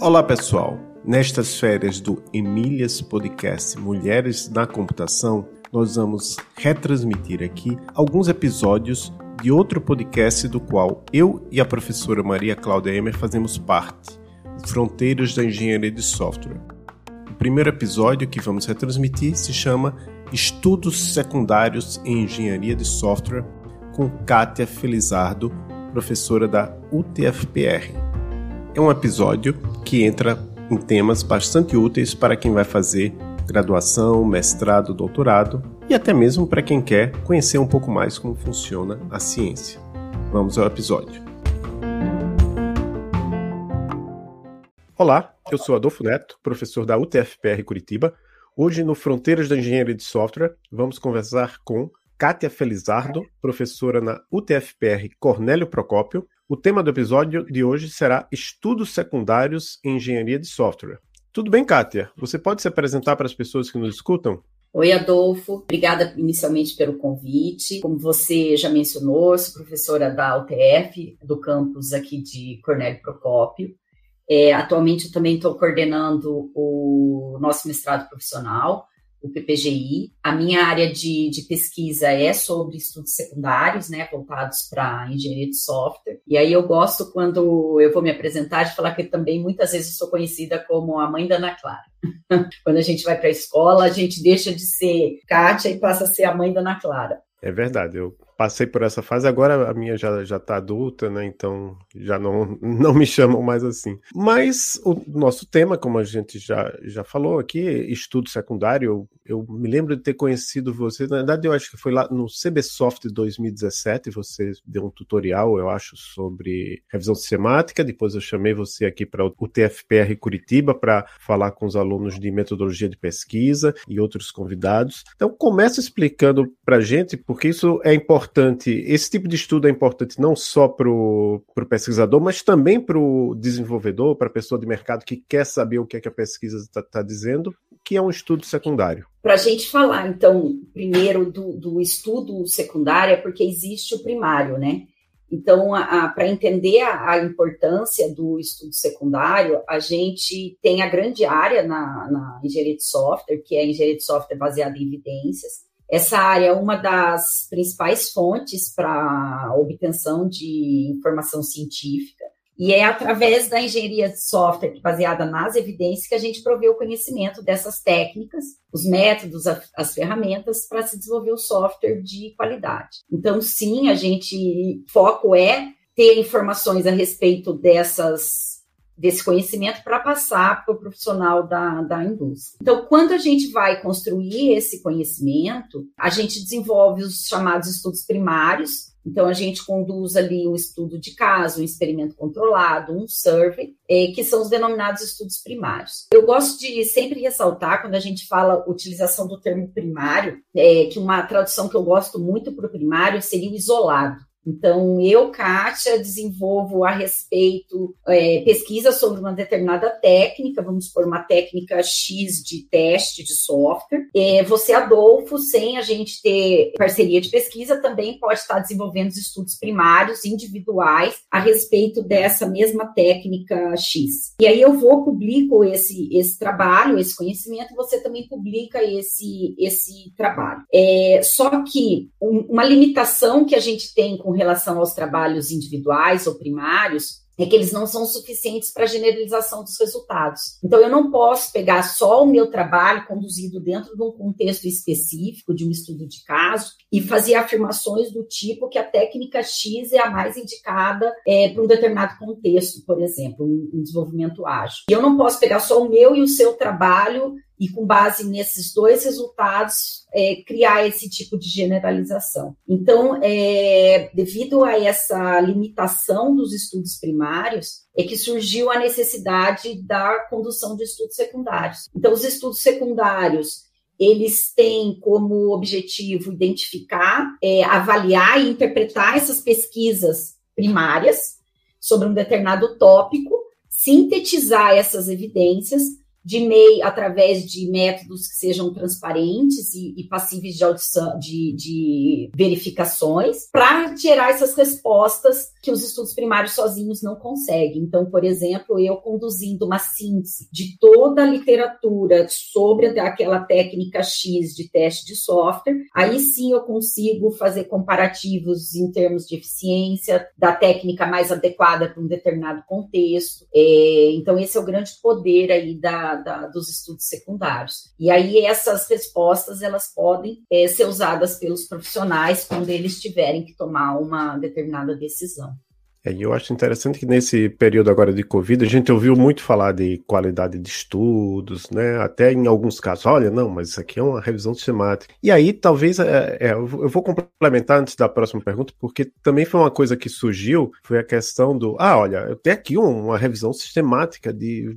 Olá, pessoal. Nestas férias do Emílias Podcast Mulheres na Computação, nós vamos retransmitir aqui alguns episódios de outro podcast do qual eu e a professora Maria Cláudia Emer fazemos parte, Fronteiras da Engenharia de Software. O primeiro episódio que vamos retransmitir se chama Estudos Secundários em Engenharia de Software, com Kátia Felizardo, professora da UTFPR. É um episódio que entra em temas bastante úteis para quem vai fazer graduação, mestrado, doutorado e até mesmo para quem quer conhecer um pouco mais como funciona a ciência. Vamos ao episódio. Olá, eu sou Adolfo Neto, professor da UTFPR Curitiba. Hoje, no Fronteiras da Engenharia de Software, vamos conversar com Kátia Felizardo, professora na UTFPR Cornélio Procópio. O tema do episódio de hoje será Estudos Secundários em Engenharia de Software. Tudo bem, Kátia? Você pode se apresentar para as pessoas que nos escutam? Oi, Adolfo. Obrigada inicialmente pelo convite. Como você já mencionou, sou professora da UTF, do campus aqui de Cornélio Procópio. É, atualmente, eu também estou coordenando o nosso mestrado profissional o PPGI. A minha área de, de pesquisa é sobre estudos secundários, né, voltados para engenharia de software. E aí eu gosto, quando eu vou me apresentar, de falar que também muitas vezes eu sou conhecida como a mãe da Ana Clara. quando a gente vai para a escola, a gente deixa de ser Kátia e passa a ser a mãe da Ana Clara. É verdade, eu passei por essa fase, agora a minha já, já tá adulta, né? Então já não, não me chamam mais assim. Mas o nosso tema, como a gente já, já falou aqui, estudo secundário, eu, eu me lembro de ter conhecido você, na verdade eu acho que foi lá no CBSoft 2017, você deu um tutorial, eu acho, sobre revisão sistemática, depois eu chamei você aqui para o TFPR Curitiba para falar com os alunos de metodologia de pesquisa e outros convidados. Então começa explicando para gente, porque isso é importante importante, esse tipo de estudo é importante não só para o pesquisador, mas também para o desenvolvedor, para a pessoa de mercado que quer saber o que, é que a pesquisa está tá dizendo, que é um estudo secundário. Para a gente falar, então, primeiro do, do estudo secundário, é porque existe o primário, né? Então, para entender a, a, importância do estudo secundário, a gente tem a grande área na, na engenharia de software, que é a engenharia de software baseada em evidências, essa área é uma das principais fontes para obtenção de informação científica. E é através da engenharia de software, baseada nas evidências, que a gente provê o conhecimento dessas técnicas, os métodos, as ferramentas para se desenvolver o software de qualidade. Então, sim, a gente foco é ter informações a respeito dessas desse conhecimento para passar para o profissional da, da indústria. Então, quando a gente vai construir esse conhecimento, a gente desenvolve os chamados estudos primários. Então, a gente conduz ali um estudo de caso, um experimento controlado, um survey, é, que são os denominados estudos primários. Eu gosto de sempre ressaltar, quando a gente fala utilização do termo primário, é, que uma tradução que eu gosto muito para o primário seria o isolado. Então, eu, Kátia, desenvolvo a respeito, é, pesquisa sobre uma determinada técnica, vamos por uma técnica X de teste de software. É, você, Adolfo, sem a gente ter parceria de pesquisa, também pode estar desenvolvendo estudos primários, individuais, a respeito dessa mesma técnica X. E aí eu vou, publico esse, esse trabalho, esse conhecimento, você também publica esse, esse trabalho. É, só que um, uma limitação que a gente tem com com relação aos trabalhos individuais ou primários é que eles não são suficientes para a generalização dos resultados. Então, eu não posso pegar só o meu trabalho conduzido dentro de um contexto específico, de um estudo de caso, e fazer afirmações do tipo que a técnica X é a mais indicada é, para um determinado contexto, por exemplo, um, um desenvolvimento ágil. E eu não posso pegar só o meu e o seu trabalho e, com base nesses dois resultados, é, criar esse tipo de generalização. Então, é, devido a essa limitação dos estudos primários, é que surgiu a necessidade da condução de estudos secundários. Então, os estudos secundários eles têm como objetivo identificar, é, avaliar e interpretar essas pesquisas primárias sobre um determinado tópico, sintetizar essas evidências de MEI através de métodos que sejam transparentes e, e passíveis de audição, de, de verificações, para gerar essas respostas que os estudos primários sozinhos não conseguem. Então, por exemplo, eu conduzindo uma síntese de toda a literatura sobre aquela técnica X de teste de software, aí sim eu consigo fazer comparativos em termos de eficiência da técnica mais adequada para um determinado contexto. É, então, esse é o grande poder aí da, da, dos estudos secundários. E aí essas respostas elas podem é, ser usadas pelos profissionais quando eles tiverem que tomar uma determinada decisão. É, eu acho interessante que nesse período agora de Covid, a gente ouviu muito falar de qualidade de estudos, né? Até em alguns casos, olha, não, mas isso aqui é uma revisão sistemática. E aí, talvez, é, é, eu vou complementar antes da próxima pergunta, porque também foi uma coisa que surgiu, foi a questão do, ah, olha, eu tenho aqui uma revisão sistemática de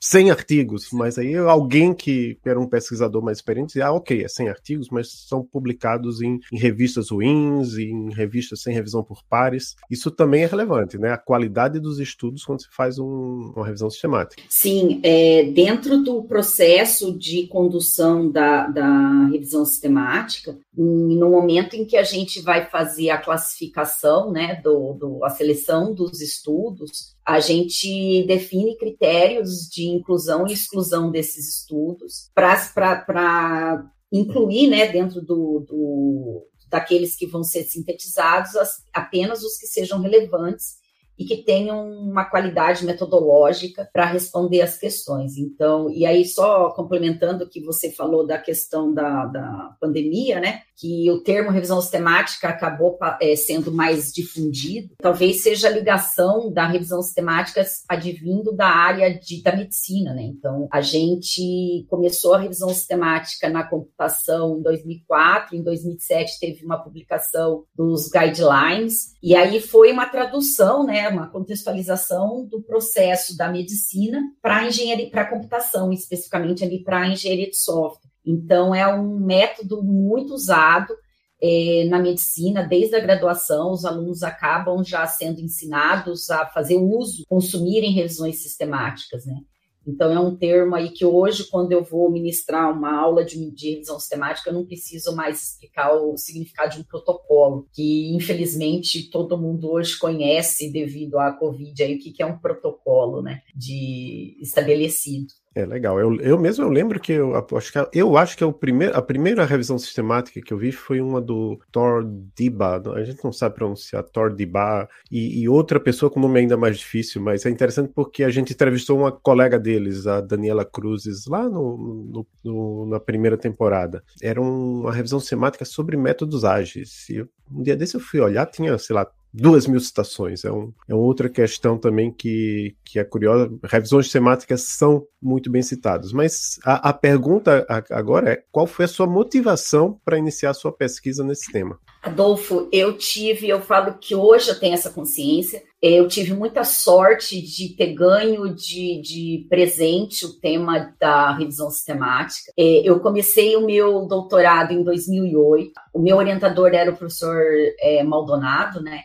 100 artigos, mas aí alguém que era um pesquisador mais experiente dizia, ah, ok, é 100 artigos, mas são publicados em, em, revistas ruins, em revistas sem revisão por pares. Isso também é relevante, né? A qualidade dos estudos quando se faz um, uma revisão sistemática. Sim, é, dentro do processo de condução da, da revisão sistemática, no momento em que a gente vai fazer a classificação, né, do, do a seleção dos estudos, a gente define critérios de inclusão e exclusão desses estudos para incluir né, dentro do, do, daqueles que vão ser sintetizados as, apenas os que sejam relevantes e que tenham uma qualidade metodológica para responder as questões. Então, e aí só complementando o que você falou da questão da, da pandemia, né, que o termo revisão sistemática acabou é, sendo mais difundido, talvez seja a ligação da revisão sistemática advindo da área de, da medicina, né? Então, a gente começou a revisão sistemática na computação em 2004, em 2007 teve uma publicação dos guidelines, e aí foi uma tradução, né, uma contextualização do processo da medicina para engenharia, para computação, especificamente ali para engenharia de software. Então, é um método muito usado é, na medicina, desde a graduação, os alunos acabam já sendo ensinados a fazer uso, consumirem revisões sistemáticas, né? Então, é um termo aí que hoje, quando eu vou ministrar uma aula de, de, revisão sistemática, eu não preciso mais explicar o significado de um protocolo, que infelizmente todo mundo hoje conhece devido à Covid, aí, o que, que é um protocolo né, de estabelecido. É legal. Eu, eu mesmo eu lembro que eu acho que eu acho que é o primeiro, a primeira revisão sistemática que eu vi foi uma do Thor Diba. A gente não sabe pronunciar Thor Diba e, e, outra pessoa com nome ainda mais difícil, mas é interessante porque a gente entrevistou uma colega deles, a Daniela Cruzes, lá no, no, no na primeira temporada. Era uma revisão sistemática sobre métodos ágeis. E um dia desse eu fui olhar, tinha, sei lá, duas mil citações. É, um, é outra questão também que, que é curiosa. Revisões temáticas são muito bem citadas. Mas a, a pergunta agora é: qual foi a sua motivação para iniciar a sua pesquisa nesse tema? Adolfo, eu tive, eu falo que hoje eu tenho essa consciência. Eu tive muita sorte de ter ganho de, de presente o tema da revisão sistemática. É, eu comecei o meu doutorado em 2008. O meu orientador era o professor é, Maldonado, né?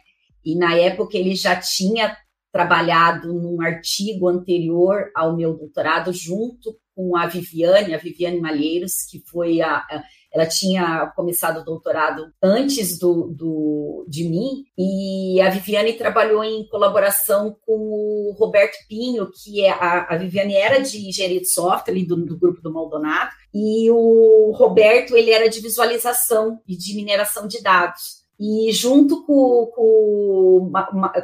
E na época ele já tinha trabalhado num artigo anterior ao meu doutorado junto com a Viviane, a Viviane Malheiros, que foi a, a ela tinha começado o doutorado antes do, do, de mim, e a Viviane trabalhou em colaboração com o Roberto Pinho, que é a, a Viviane era de engenharia de software, ali do, do grupo do Maldonado, e o Roberto ele era de visualização e de mineração de dados. E junto com, com,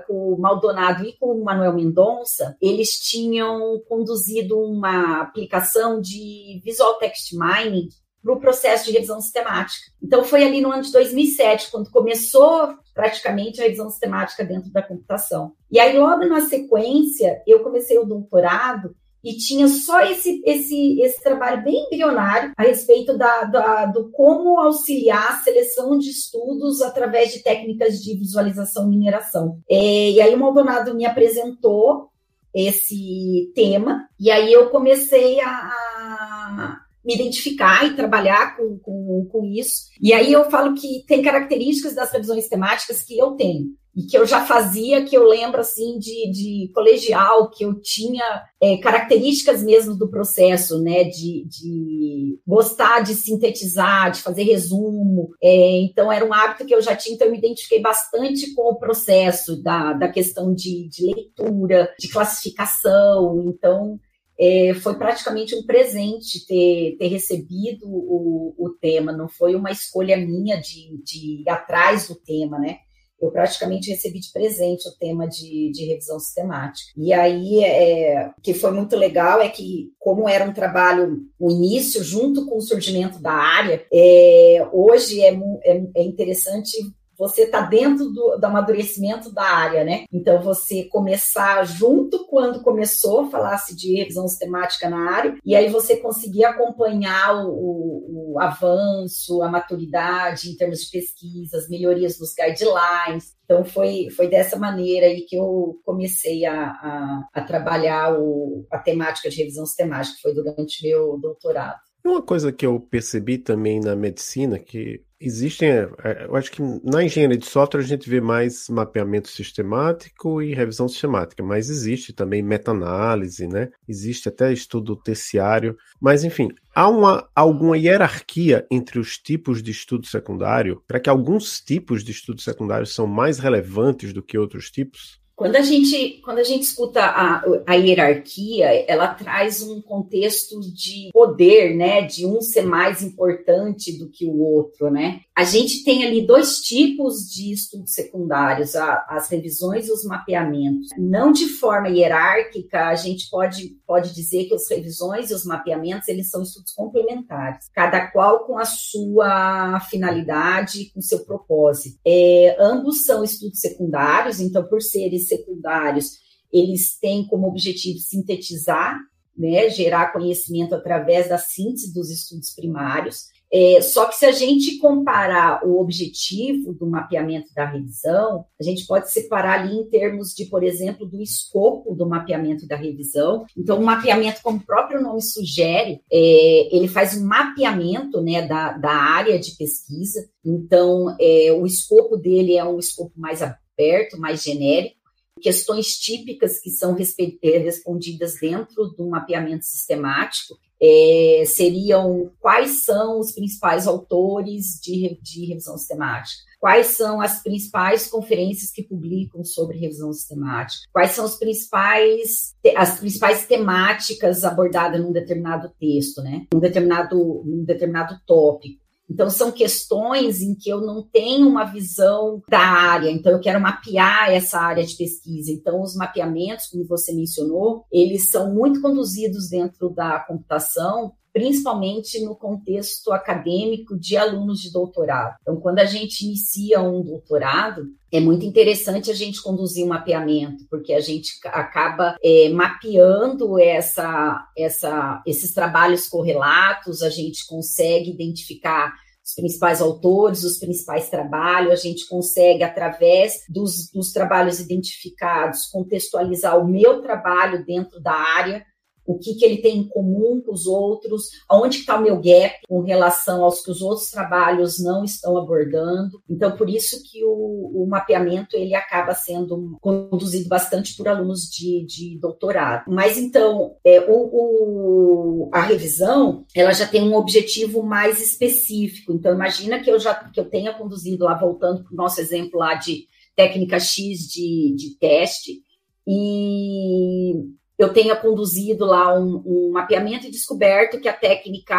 com, o Maldonado e com o Manuel Mendonça, eles tinham conduzido uma aplicação de Visual Text Mining para o processo de revisão sistemática. Então, foi ali no ano de 2007, quando começou praticamente a revisão sistemática dentro da computação. E aí, logo na sequência, eu comecei o doutorado e tinha só esse, esse, esse trabalho bem embrionário a respeito da, da, do como auxiliar a seleção de estudos através de técnicas de visualização e mineração. É, e aí o Maldonado me apresentou esse tema, e aí eu comecei a, a me identificar e trabalhar com, com, com isso. E aí eu falo que tem características das revisões temáticas que eu tenho. E que eu já fazia, que eu lembro assim de, de colegial, que eu tinha é, características mesmo do processo, né, de, de gostar de sintetizar, de fazer resumo. É, então, era um hábito que eu já tinha, então eu me identifiquei bastante com o processo da, da questão de, de leitura, de classificação. Então, é, foi praticamente um presente ter, ter recebido o, o tema, não foi uma escolha minha de, de ir atrás do tema, né? Eu praticamente recebi de presente o tema de, de revisão sistemática. E aí, é, que foi muito legal é que, como era um trabalho, o início, junto com o surgimento da área, é, hoje é, é, é interessante você está dentro do, do amadurecimento da área, né? Então, você começar junto quando começou, falasse de revisão sistemática na área, e aí você conseguir acompanhar o, o, o avanço, a maturidade em termos de pesquisas, melhorias dos guidelines. Então, foi, foi dessa maneira aí que eu comecei a, a, a trabalhar o, a temática de revisão sistemática, foi durante meu doutorado. Uma coisa que eu percebi também na medicina, que Existem, é, é, eu acho que na engenharia de software a gente vê mais mapeamento sistemático e revisão sistemática, mas existe também meta-análise, né? Existe até estudo terciário, mas enfim, há uma, alguma hierarquia entre os tipos de estudo secundário? Para que alguns tipos de estudo secundário são mais relevantes do que outros tipos? Quando a gente, quando a gente escuta a, a hierarquia, ela traz um contexto de poder, né? De um ser mais importante do que o outro, né? A gente tem ali dois tipos de estudos secundários, a, as revisões e os mapeamentos. Não de forma hierárquica, a gente pode, pode dizer que as revisões e os mapeamentos, eles são estudos complementares, cada qual com a sua finalidade, com seu propósito. É, ambos são estudos secundários, então, por serem secundários, eles têm como objetivo sintetizar, né, gerar conhecimento através da síntese dos estudos primários. É, só que se a gente comparar o objetivo do mapeamento da revisão, a gente pode separar ali em termos de, por exemplo, do escopo do mapeamento da revisão. Então, o mapeamento, como o próprio nome sugere, é, ele faz um mapeamento né, da, da área de pesquisa. Então, é, o escopo dele é um escopo mais aberto, mais genérico questões típicas que são é, respondidas dentro do mapeamento sistemático é, seriam quais são os principais autores de, de revisão sistemática, quais são as principais conferências que publicam sobre revisão sistemática, quais são os principais, as principais temáticas abordadas num determinado texto, né, num determinado, num determinado tópico. Então, são questões em que eu não tenho uma visão da área, então eu quero mapear essa área de pesquisa. Então, os mapeamentos, como você mencionou, eles são muito conduzidos dentro da computação principalmente no contexto acadêmico de alunos de doutorado. Então, quando a gente inicia um doutorado, é muito interessante a gente conduzir um mapeamento, porque a gente acaba é, mapeando essa, essa, esses trabalhos correlatos, a gente consegue identificar os principais autores, os principais trabalhos, a gente consegue, através dos, dos trabalhos identificados, contextualizar o meu trabalho dentro da área o que, que ele tem em comum com os outros, aonde está o meu gap com relação aos que os outros trabalhos não estão abordando. Então, por isso que o, o mapeamento ele acaba sendo conduzido bastante por alunos de, de doutorado. Mas então, é, o, o, a revisão ela já tem um objetivo mais específico. Então, imagina que eu já que eu tenha conduzido lá, voltando para o nosso exemplo lá de técnica X de, de teste, e eu tenha conduzido lá um, um, mapeamento e descoberto que a técnica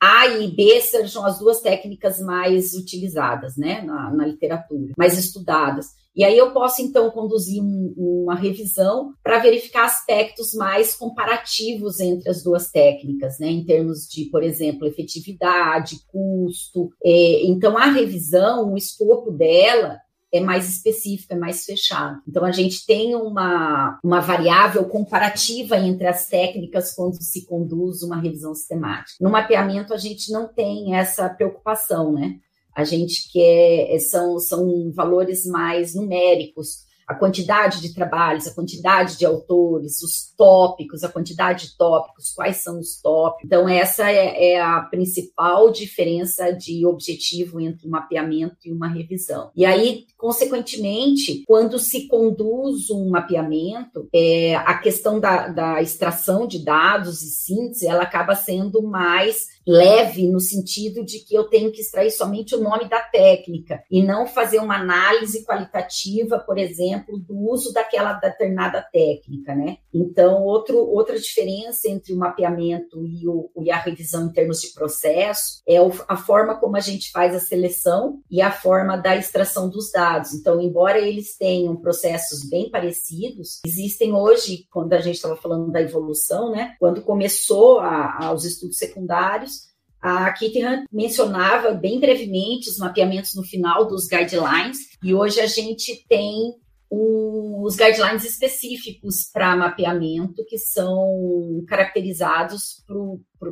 A e B sejam as duas técnicas mais utilizadas, né, na, na literatura, mais estudadas. E aí eu posso, então, conduzir um, uma revisão para verificar aspectos mais comparativos entre as duas técnicas, né, em termos de, por exemplo, efetividade, custo. É, então, a revisão, o escopo dela é mais específico, é mais fechado. Então, a gente tem uma, uma variável comparativa entre as técnicas quando se conduz uma revisão sistemática. No mapeamento, a gente não tem essa preocupação, né? A gente quer, são, são valores mais numéricos. A quantidade de trabalhos, a quantidade de autores, os tópicos, a quantidade de tópicos, quais são os tópicos. Então, essa é, é a principal diferença de objetivo entre um mapeamento e uma revisão. E aí, consequentemente, quando se conduz um mapeamento, é, a questão da, da extração de dados e síntese, ela acaba sendo mais leve no sentido de que eu tenho que extrair somente o nome da técnica e não fazer uma análise qualitativa, por exemplo, do uso daquela determinada técnica, né? Então, outro, outra diferença entre o mapeamento e, o, e a revisão em termos de processo é a forma como a gente faz a seleção e a forma da extração dos dados. Então, embora eles tenham processos bem parecidos, existem hoje, quando a gente estava falando da evolução, né? Quando começou a, a, os estudos secundários, a Kitty mencionava bem brevemente os mapeamentos no final dos guidelines, e hoje a gente tem os guidelines específicos para mapeamento que são caracterizados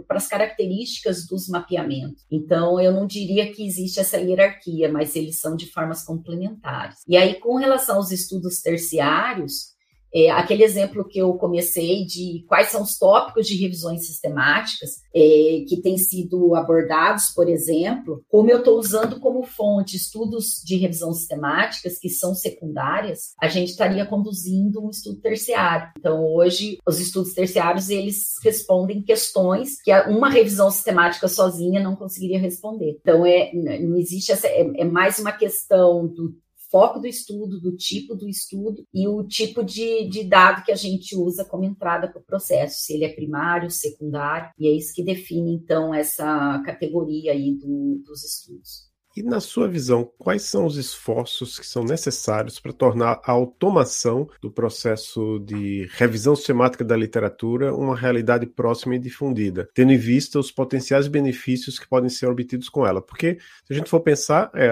para as características dos mapeamentos. Então, eu não diria que existe essa hierarquia, mas eles são de formas complementares. E aí, com relação aos estudos terciários, é, aquele exemplo que eu comecei de quais são os tópicos de revisões sistemáticas é, que têm sido abordados, por exemplo, como eu estou usando como fonte estudos de revisão sistemáticas que são secundárias, a gente estaria conduzindo um estudo terciário. Então, hoje, os estudos terciários, eles respondem questões que uma revisão sistemática sozinha não conseguiria responder. Então, é, não existe essa, é, é mais uma questão do foco do estudo, do tipo do estudo e o tipo de, de dado que a gente usa como entrada para o processo, se ele é primário, secundário, e é isso que define, então, essa categoria aí do, dos estudos. E na sua visão, quais são os esforços que são necessários para tornar a automação do processo de revisão sistemática da literatura uma realidade próxima e difundida, tendo em vista os potenciais benefícios que podem ser obtidos com ela? Porque, se a gente for pensar, é,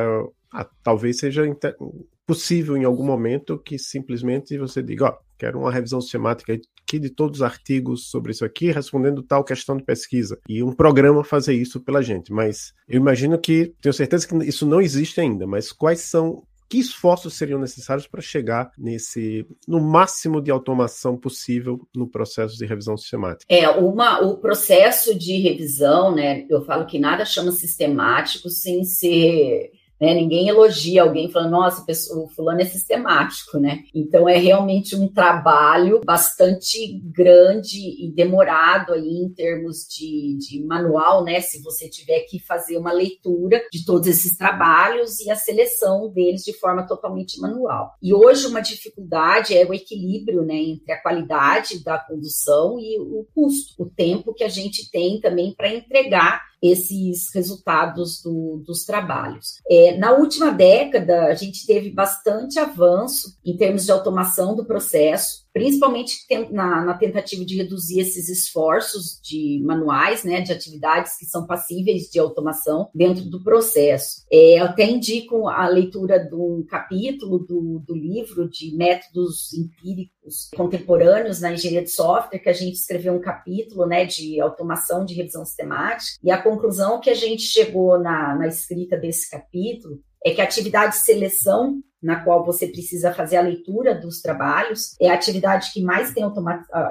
ah, talvez seja possível em algum momento que simplesmente você diga, ó, quero uma revisão sistemática aqui de todos os artigos sobre isso aqui, respondendo tal questão de pesquisa. E um programa fazer isso pela gente. Mas eu imagino que, tenho certeza que isso não existe ainda, mas quais são que esforços seriam necessários para chegar nesse no máximo de automação possível no processo de revisão sistemática? É, uma, o processo de revisão, né? Eu falo que nada chama sistemático sem ser né? Ninguém elogia alguém falando, nossa, o fulano é sistemático, né? Então é realmente um trabalho bastante grande e demorado aí em termos de, de manual, né? Se você tiver que fazer uma leitura de todos esses trabalhos e a seleção deles de forma totalmente manual. E hoje uma dificuldade é o equilíbrio, né, entre a qualidade da condução e o custo, o tempo que a gente tem também para entregar esses resultados do, dos trabalhos. É, na última década, a gente teve bastante avanço em termos de automação do processo, principalmente na, na, tentativa de reduzir esses esforços de manuais, né, de atividades que são passíveis de automação dentro do processo. É, eu até indico a leitura de um capítulo do, do livro de métodos empíricos contemporâneos na engenharia de software, que a gente escreveu um capítulo né, de automação de revisão sistemática, e a conclusão que a gente chegou na, na escrita desse capítulo é que a atividade de seleção na qual você precisa fazer a leitura dos trabalhos, é a atividade que mais tem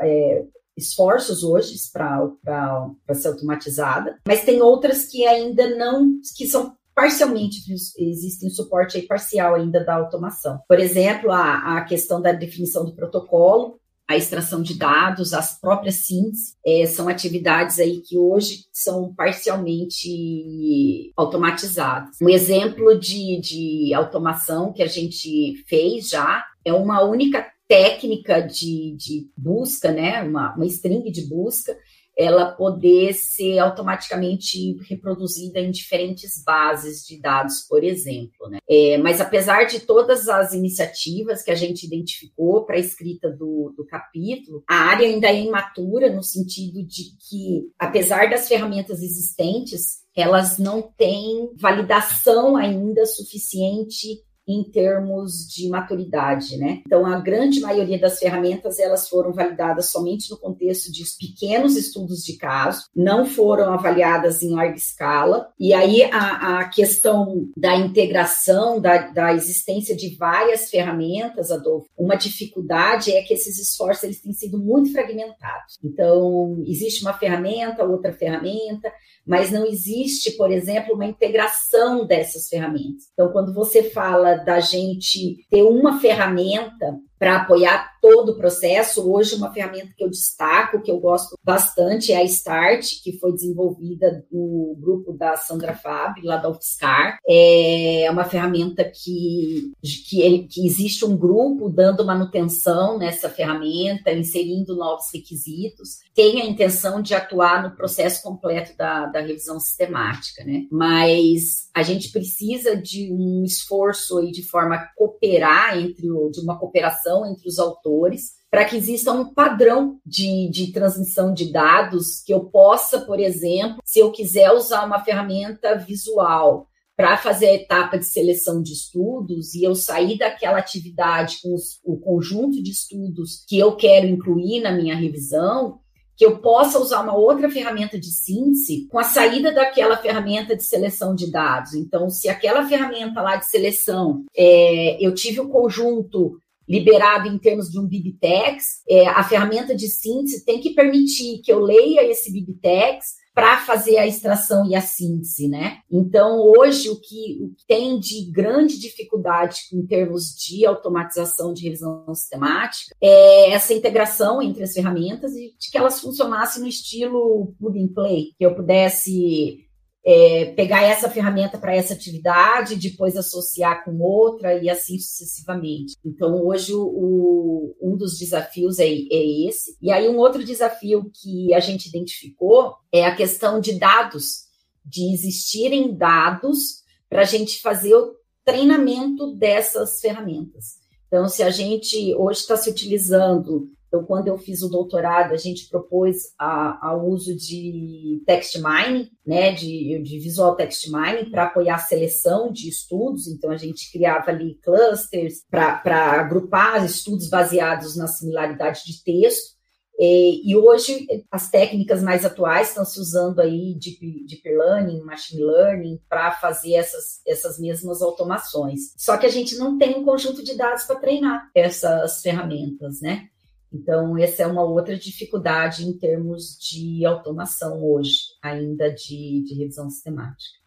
é, esforços hoje para ser automatizada, mas tem outras que ainda não, que são parcialmente existem suporte parcial ainda da automação. Por exemplo, a, a questão da definição do protocolo, a extração de dados, as próprias síntese, é, são atividades aí que hoje são parcialmente automatizadas. Um exemplo de, de automação que a gente fez já é uma única técnica de, de busca, né, uma, uma string de busca, ela poder ser automaticamente reproduzida em diferentes bases de dados, por exemplo. Né? É, mas apesar de todas as iniciativas que a gente identificou para a escrita do, do capítulo, a área ainda é imatura no sentido de que, apesar das ferramentas existentes, elas não têm validação ainda suficiente em termos de maturidade, né? Então, a grande maioria das ferramentas, elas foram validadas somente no contexto de pequenos estudos de caso, não foram avaliadas em larga escala, e aí a, a questão da integração, da, da existência de várias ferramentas, Adolfo, uma dificuldade é que esses esforços, eles têm sido muito fragmentados. Então, existe uma ferramenta, outra ferramenta, mas não existe, por exemplo, uma integração dessas ferramentas. Então, quando você fala da gente ter uma ferramenta para apoiar todo o processo. Hoje, uma ferramenta que eu destaco, que eu gosto bastante, é a Start, que foi desenvolvida no grupo da Sandra Fab, lá da UFSCar. É uma ferramenta que, que, que existe um grupo dando manutenção nessa ferramenta, inserindo novos requisitos. Tem a intenção de atuar no processo completo da, da revisão sistemática, né? Mas a gente precisa de um esforço aí de forma a cooperar entre o, de uma cooperação entre os autores para que exista um padrão de, de transmissão de dados que eu possa, por exemplo, se eu quiser usar uma ferramenta visual para fazer a etapa de seleção de estudos e eu sair daquela atividade com os, o conjunto de estudos que eu quero incluir na minha revisão, que eu possa usar uma outra ferramenta de síntese com a saída daquela ferramenta de seleção de dados. Então, se aquela ferramenta lá de seleção, é, eu tive o conjunto liberado em termos de um BibTeX, é, a ferramenta de síntese tem que permitir que eu leia esse BibTeX para fazer a extração e a síntese, né? Então, hoje, o que, o que tem de grande dificuldade em termos de automatização de revisão sistemática é essa integração entre as ferramentas e de que elas funcionassem no estilo plug and play, que eu pudesse é, pegar essa ferramenta para essa atividade, depois associar com outra e assim sucessivamente. Então, hoje, o, um dos desafios é, é esse. E aí, um outro desafio que a gente identificou é a questão de dados, de existirem dados para a gente fazer o treinamento dessas ferramentas. Então, se a gente hoje está se utilizando então, quando eu fiz o doutorado, a gente propôs o uso de text mining, né, de, de visual text mining, para apoiar a seleção de estudos. Então, a gente criava ali clusters para agrupar estudos baseados na similaridade de texto. E, e, hoje as técnicas mais atuais estão se usando aí de deep learning, machine learning para fazer essas, essas mesmas automações. Só que a gente não tem um conjunto de dados para treinar essas ferramentas, né? Então, essa é uma outra dificuldade em termos de automação hoje, ainda de, de revisão sistemática.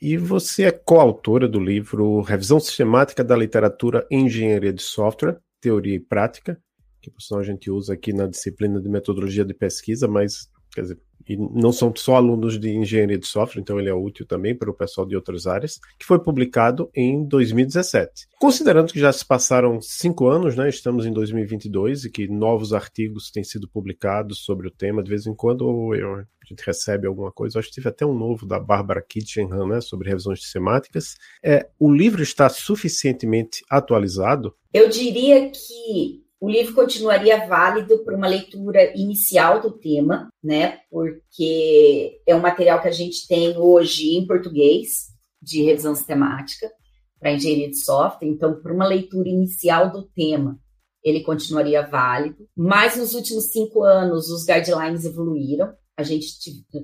E você é coautora do livro Revisão Sistemática da Literatura em Engenharia de Software, Teoria e Prática, que por sinal a gente usa aqui na disciplina de metodologia de pesquisa, mas quer dizer, e não são só alunos de engenharia de software, então ele é útil também para o pessoal de outras áreas, que foi publicado em 2017. Considerando que já se passaram cinco anos, né, estamos em 2022 e que novos artigos têm sido publicados sobre o tema, de vez em quando eu, a gente recebe alguma coisa, acho que tive até um novo da Bárbara Kitchenham, né, sobre revisões semáticas. É, o livro está suficientemente atualizado? Eu diria que o livro continuaria válido para uma leitura inicial do tema, né? Porque é um material que a gente tem hoje em português, de revisão sistemática, para engenharia de software. Então, para uma leitura inicial do tema, ele continuaria válido. Mas nos últimos cinco anos, os guidelines evoluíram. A gente,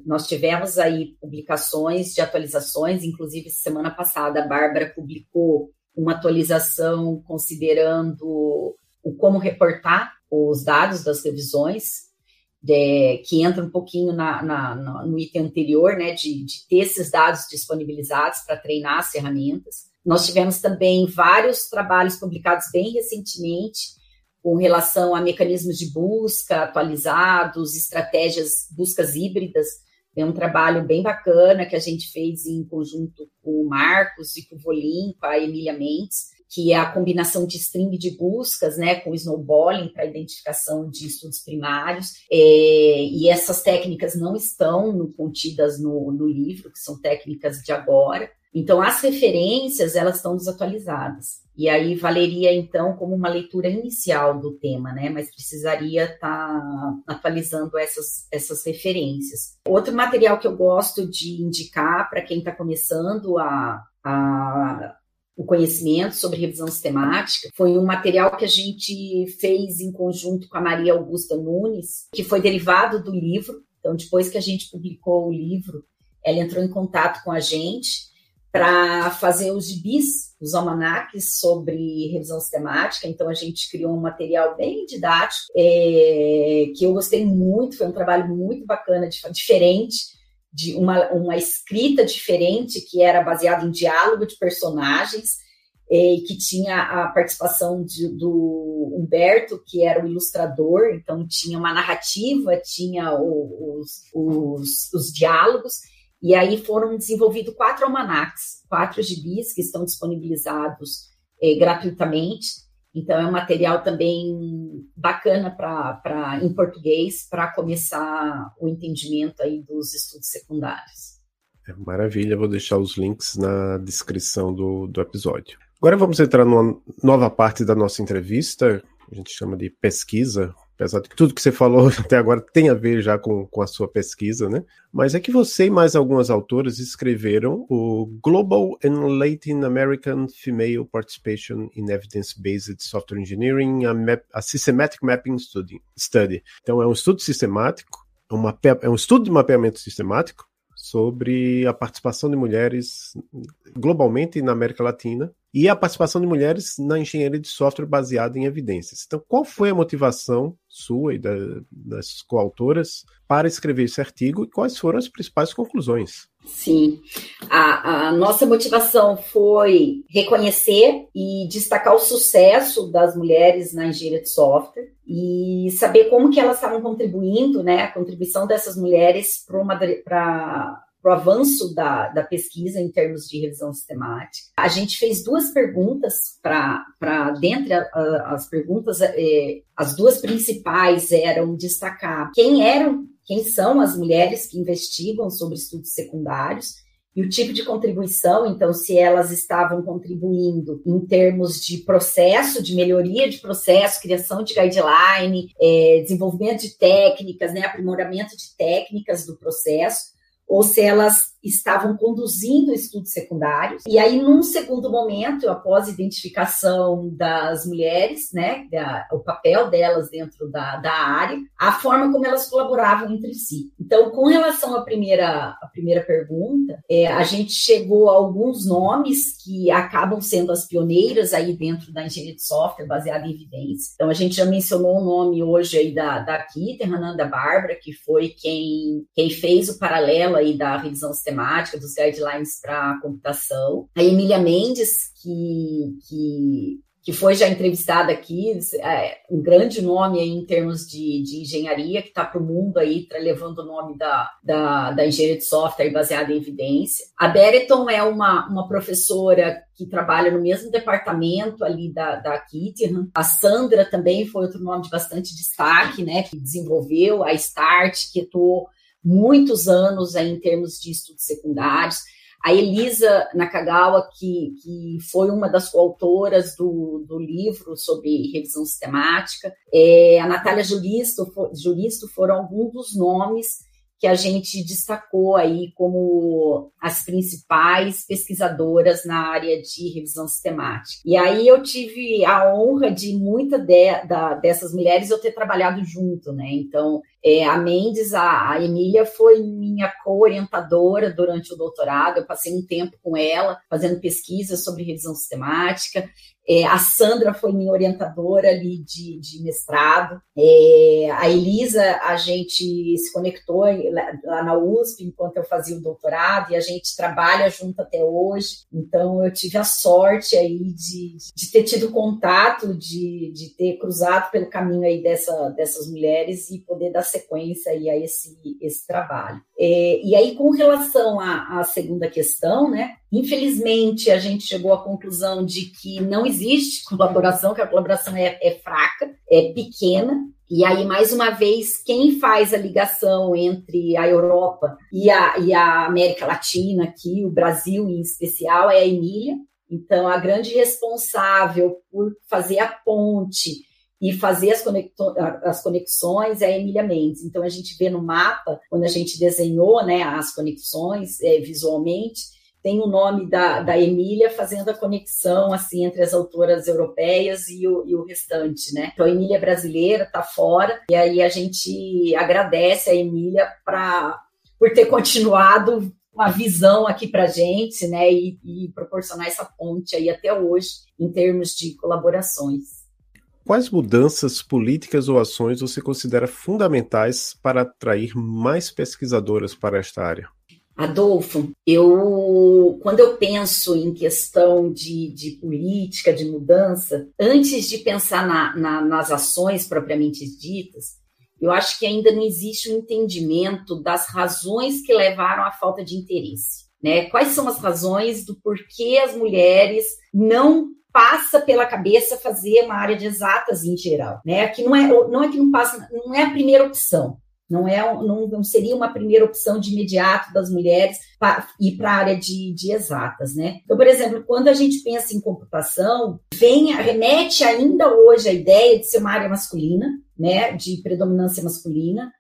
nós tivemos aí publicações de atualizações, inclusive semana passada a Bárbara publicou uma atualização considerando o como reportar os dados das revisões, de, que entra um pouquinho na, na, no item anterior, né, de, de ter esses dados disponibilizados para treinar as ferramentas. Nós tivemos também vários trabalhos publicados bem recentemente com relação a mecanismos de busca atualizados, estratégias, buscas híbridas. É um trabalho bem bacana que a gente fez em conjunto com o Marcos e com o Volim, com a Emília Mendes, que é a combinação de string de buscas, né, com snowballing para identificação de estudos primários, é, e essas técnicas não estão no, contidas no, no livro, que são técnicas de agora. Então, as referências, elas estão desatualizadas. E aí valeria, então, como uma leitura inicial do tema, né? Mas precisaria estar tá atualizando essas, essas referências. Outro material que eu gosto de indicar para quem está começando a, a o conhecimento sobre revisão sistemática. Foi um material que a gente fez em conjunto com a Maria Augusta Nunes, que foi derivado do livro. Então, depois que a gente publicou o livro, ela entrou em contato com a gente para fazer os gibis, os almanaques sobre revisão sistemática. Então, a gente criou um material bem didático, é, que eu gostei muito, foi um trabalho muito bacana, diferente, de uma, uma escrita diferente, que era baseada em diálogo de personagens, é, que tinha a participação de, do Humberto, que era o ilustrador, então tinha uma narrativa, tinha os, os, os diálogos, e aí foram desenvolvidos quatro almanacs, quatro gibis que estão disponibilizados é, gratuitamente. Então, é um material também bacana para em português para começar o entendimento aí dos estudos secundários. É, maravilha, vou deixar os links na descrição do, do episódio. Agora vamos entrar numa nova parte da nossa entrevista, a gente chama de pesquisa, apesar de que tudo que você falou até agora tem a ver já com, com a sua pesquisa, né? Mas é que você e mais algumas autoras escreveram o Global and Latin American Female Participation in Evidence-Based Software Engineering, a, map, a Systematic Mapping Study. Então é um estudo sistemático, é, é um estudo de mapeamento sistemático sobre a participação de mulheres globalmente na América Latina e a participação de mulheres na engenharia de software baseada em evidências. Então, qual foi a motivação sua e da, das coautoras para escrever esse artigo e quais foram as principais conclusões? Sim, a, a, nossa motivação foi reconhecer e destacar o sucesso das mulheres na engenharia de software e saber como que elas estavam contribuindo, né, a contribuição dessas mulheres para para o avanço da, da pesquisa em termos de revisão sistemática. A gente fez duas perguntas para, dentre a, a, as perguntas, é, as duas principais eram destacar quem eram, quem são as mulheres que investigam sobre estudos secundários e o tipo de contribuição, então, se elas estavam contribuindo em termos de processo, de melhoria de processo, criação de guideline, é, desenvolvimento de técnicas, né, aprimoramento de técnicas do processo, ou se elas estavam conduzindo estudos secundários. E aí, num segundo momento, após a identificação das mulheres, né, da, o papel delas dentro da, da área, a forma como elas colaboravam entre si. Então, com relação à primeira, à primeira pergunta, é, a gente chegou a alguns nomes que acabam sendo as pioneiras aí dentro da engenharia de software, baseada em evidência. Então, a gente já mencionou o nome hoje aí da, da Kita, Rananda Bárbara, que foi quem, quem fez o paralelo aí da revisão sistemática, dos guidelines para computação. A Emília Mendes, que, que, que foi já entrevistada aqui, é um grande nome em termos de, de engenharia, que está para o mundo aí, tá levando o nome da, da, da engenharia de software baseada em evidência. A Bereton é uma, uma professora que trabalha no mesmo departamento ali da, da Kitty. A Sandra também foi outro nome de bastante destaque, né, que desenvolveu a Start, que atuou muitos anos aí, em termos de estudos secundários. A Elisa Nakagawa, que, que foi uma das coautoras do, do livro sobre revisão sistemática, é, a Natália Julisto, Julisto foram alguns dos nomes que a gente destacou aí como as principais pesquisadoras na área de revisão sistemática. E aí eu tive a honra de muita de, dessas mulheres eu ter trabalhado junto, né? Então, é, a Mendes, a, a Emília foi minha co-orientadora durante o doutorado, eu passei um tempo com ela fazendo pesquisas sobre revisão sistemática. É, a Sandra foi minha orientadora ali de, de mestrado. É, a Elisa, a gente se conectou lá, na USP enquanto eu fazia o doutorado e a gente trabalha junto até hoje. Então, eu tive a sorte aí de, de ter tido contato, de, de ter cruzado pelo caminho aí dessa, dessas mulheres e poder dar sequência aí a esse, esse trabalho. É, e aí, com relação à, à segunda questão, né? Infelizmente, a gente chegou à conclusão de que não existe colaboração, que a colaboração é, é fraca, é pequena, e aí, mais uma vez, quem faz a ligação entre a Europa e a, e a América Latina, aqui, o Brasil em especial, é a Emília. Então, a grande responsável por fazer a ponte e fazer as, as conexões é a Emília Mendes. Então, a gente vê no mapa, quando a gente desenhou né, as conexões é, visualmente, tem o nome da, da Emília fazendo a conexão assim entre as autoras europeias e o, e o restante, né? Então a Emília é brasileira, está fora, e aí a gente agradece a Emília pra, por ter continuado uma visão aqui para gente, né? E, e proporcionar essa ponte aí até hoje em termos de colaborações. Quais mudanças políticas ou ações você considera fundamentais para atrair mais pesquisadoras para esta área? Adolfo, eu quando eu penso em questão de, de política, de mudança, antes de pensar na, na, nas ações propriamente ditas, eu acho que ainda não existe um entendimento das razões que levaram à falta de interesse. Né? Quais são as razões do porquê as mulheres não passa pela cabeça fazer uma área de exatas em geral, né? Que não é, não é que não passa, não é a primeira opção. Não, é, não, não seria uma primeira opção de imediato das mulheres para ir para a área de, de exatas, né? Então, por exemplo, quando a gente pensa em computação, vem, remete ainda hoje a ideia de ser uma área masculina, né? De predominância masculina,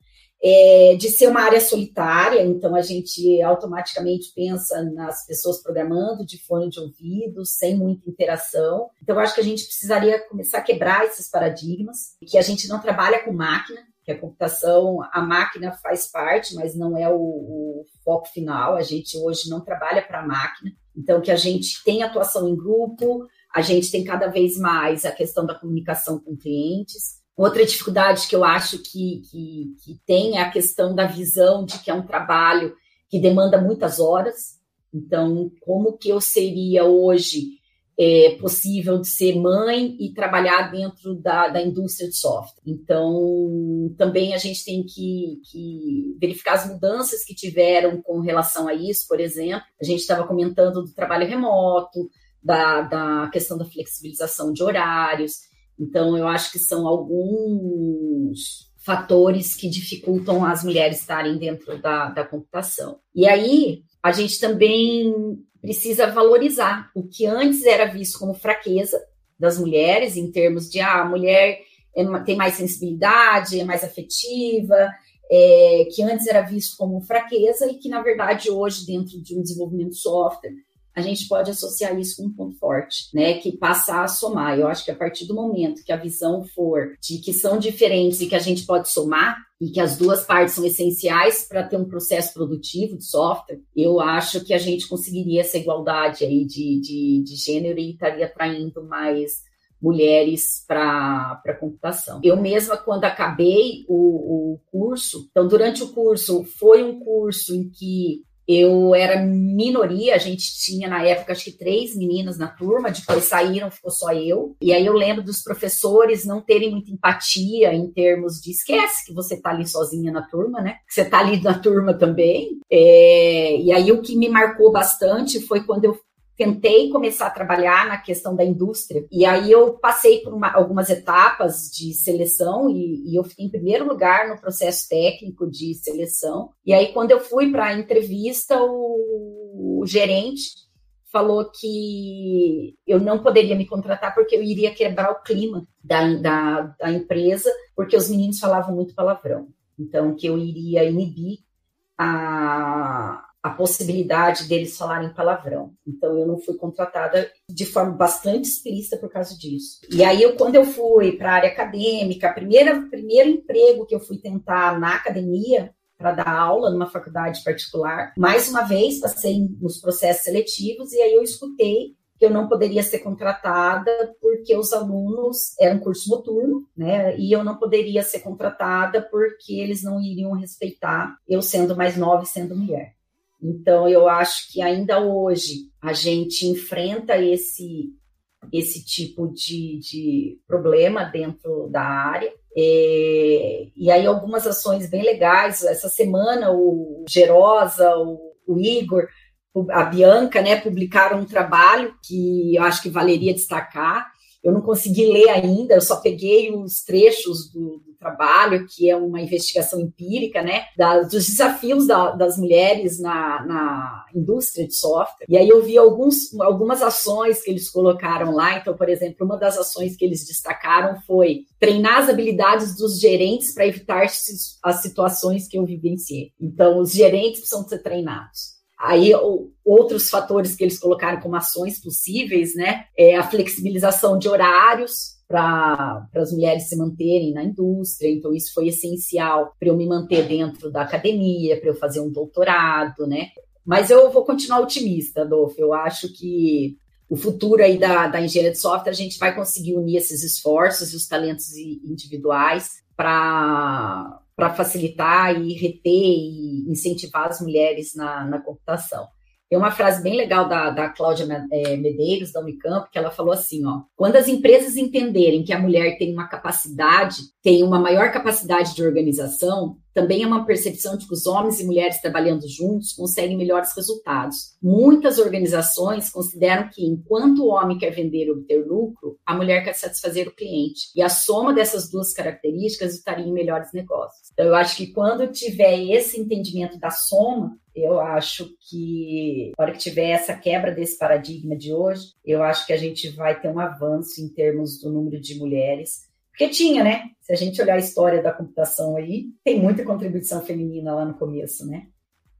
é, de ser uma área solitária, então a gente automaticamente pensa nas pessoas programando de fone de ouvido, sem muita interação. Então, acho que a gente precisaria começar a quebrar esses paradigmas, que a gente não trabalha com máquina, que a computação, a máquina faz parte, mas não é o, o foco final. A gente hoje não trabalha para a máquina, então que a gente tem atuação em grupo, a gente tem cada vez mais a questão da comunicação com clientes. Outra dificuldade que eu acho que, que, que tem é a questão da visão de que é um trabalho que demanda muitas horas. Então, como que eu seria hoje é, possível de ser mãe e trabalhar dentro da, da indústria de software? Então, também a gente tem que, que verificar as mudanças que tiveram com relação a isso, por exemplo. A gente estava comentando do trabalho remoto, da, da questão da flexibilização de horários. Então, eu acho que são alguns fatores que dificultam as mulheres estarem dentro da, da computação. E aí, a gente também precisa valorizar o que antes era visto como fraqueza das mulheres, em termos de ah, a mulher é, tem mais sensibilidade, é mais afetiva, é, que antes era visto como fraqueza e que, na verdade, hoje, dentro de um desenvolvimento de software, a gente pode associar isso com um ponto forte, né? Que passa a somar. Eu acho que a partir do momento que a visão for de que são diferentes e que a gente pode somar, e que as duas partes são essenciais para ter um processo produtivo de software, eu acho que a gente conseguiria essa igualdade aí de, de, de gênero e estaria atraindo mais mulheres para a computação. Eu mesma, quando acabei o, o curso, então, durante o curso, foi um curso em que eu era minoria, a gente tinha na época acho que três meninas na turma, depois saíram, ficou só eu. E aí eu lembro dos professores não terem muita empatia em termos de esquece que você tá ali sozinha na turma, né? Que você tá ali na turma também. É, e aí o que me marcou bastante foi quando eu tentei começar a trabalhar na questão da indústria. E aí eu passei por uma, algumas etapas de seleção e, e, eu fiquei em primeiro lugar no processo técnico de seleção. E aí, quando eu fui para a entrevista, o, o gerente falou que eu não poderia me contratar porque eu iria quebrar o clima da, da, da empresa, porque os meninos falavam muito palavrão. Então, que eu iria inibir a, a possibilidade deles falarem palavrão. Então eu não fui contratada de forma bastante explícita por causa disso. E aí eu, quando eu fui para a área acadêmica, primeira primeiro emprego que eu fui tentar na academia para dar aula numa faculdade particular, mais uma vez passei nos processos seletivos e aí eu escutei que eu não poderia ser contratada porque os alunos eram curso noturno, né? E eu não poderia ser contratada porque eles não iriam respeitar eu sendo mais nova e sendo mulher. Então, eu acho que ainda hoje a gente enfrenta esse, esse tipo de, de problema dentro da área. É, e aí, algumas ações bem legais. Essa semana, o Gerosa, o, o Igor, a Bianca, né, publicaram um trabalho que eu acho que valeria destacar. Eu não consegui ler ainda, eu só peguei os trechos do, do trabalho, que é uma investigação empírica, né, da, dos desafios da, das mulheres na, na indústria de software. E aí eu vi alguns, algumas ações que eles colocaram lá. Então, por exemplo, uma das ações que eles destacaram foi treinar as habilidades dos gerentes para evitar as situações que eu vivenciei. Então, os gerentes precisam ser treinados Aí, outros fatores que eles colocaram como ações possíveis, né? É a flexibilização de horários, para as mulheres se manterem na indústria, então isso foi essencial para eu me manter dentro da academia, para eu fazer um doutorado, né? Mas eu vou continuar otimista, Adolfo. Eu acho que o futuro aí da, da engenharia de software, a gente vai conseguir unir esses esforços e os talentos individuais para facilitar e reter e incentivar as mulheres na, na computação. Tem uma frase bem legal da, da Cláudia é, Medeiros, da Unicamp, que ela falou assim: ó, quando as empresas entenderem que a mulher tem uma capacidade, tem uma maior capacidade de organização, também é uma percepção de que os homens e mulheres trabalhando juntos conseguem melhores resultados. Muitas organizações consideram que, enquanto o homem quer vender e obter lucro, a mulher quer satisfazer o cliente. E a soma dessas duas características estaria em melhores negócios. Então, eu acho que quando tiver esse entendimento da soma, eu acho que, na hora que tiver essa quebra desse paradigma de hoje, eu acho que a gente vai ter um avanço em termos do número de mulheres. Porque tinha, né? Se a gente olhar a história da computação aí, tem muita contribuição feminina lá no começo, né?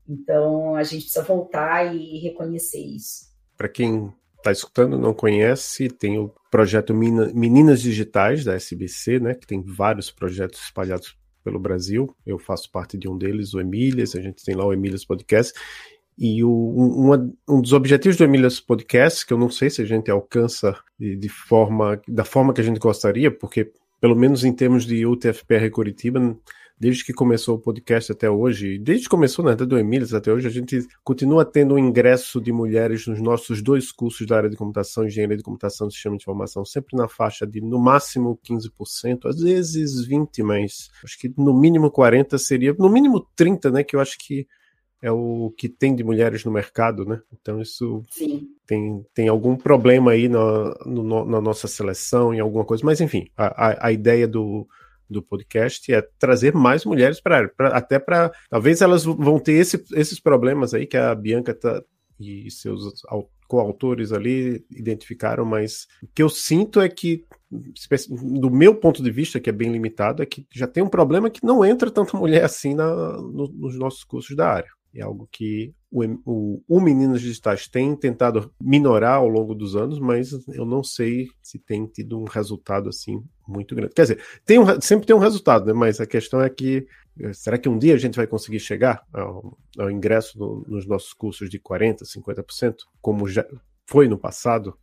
Então, a gente precisa voltar e reconhecer isso. Para quem está escutando não conhece, tem o projeto Meninas Digitais da SBC, né? Que tem vários projetos espalhados pelo Brasil. Eu faço parte de um deles, o Emílias, a gente tem lá o Emílias Podcast. E o, um, um, dos objetivos do Emílias Podcast, que eu não sei se a gente alcança de, de, forma da forma que a gente gostaria, porque pelo menos em termos de UTFPR Curitiba, desde que começou o podcast até hoje, desde que começou na né, do Emílias até hoje, a gente continua tendo um ingresso de mulheres nos nossos dois cursos da área de computação, engenharia de computação e sistema de informação, sempre na faixa de no máximo 15%, às vezes 20%, mas acho que no mínimo 40% seria, no mínimo 30%, né, que eu acho que é o que tem de mulheres no mercado, né? Então isso tem, tem algum problema aí na, no, na nossa seleção, em alguma coisa, mas enfim, a, a, a ideia do, do podcast é trazer mais mulheres para até para talvez elas vão ter esse, esses problemas aí que a Bianca tá, e seus coautores ali identificaram, mas o que eu sinto é que do meu ponto de vista, que é bem limitado, é que já tem um problema que não entra tanta mulher assim na, no, nos nossos cursos da área. É algo que o, o, o Meninas Digitais tem tentado minorar ao longo dos anos, mas eu não sei se tem tido um resultado assim muito grande. Quer dizer, tem um, sempre tem um resultado, né? mas a questão é que eh, será que um dia a gente vai conseguir chegar ao, ao ingresso no, nos nossos cursos de 40%, 50%, como já foi no passado?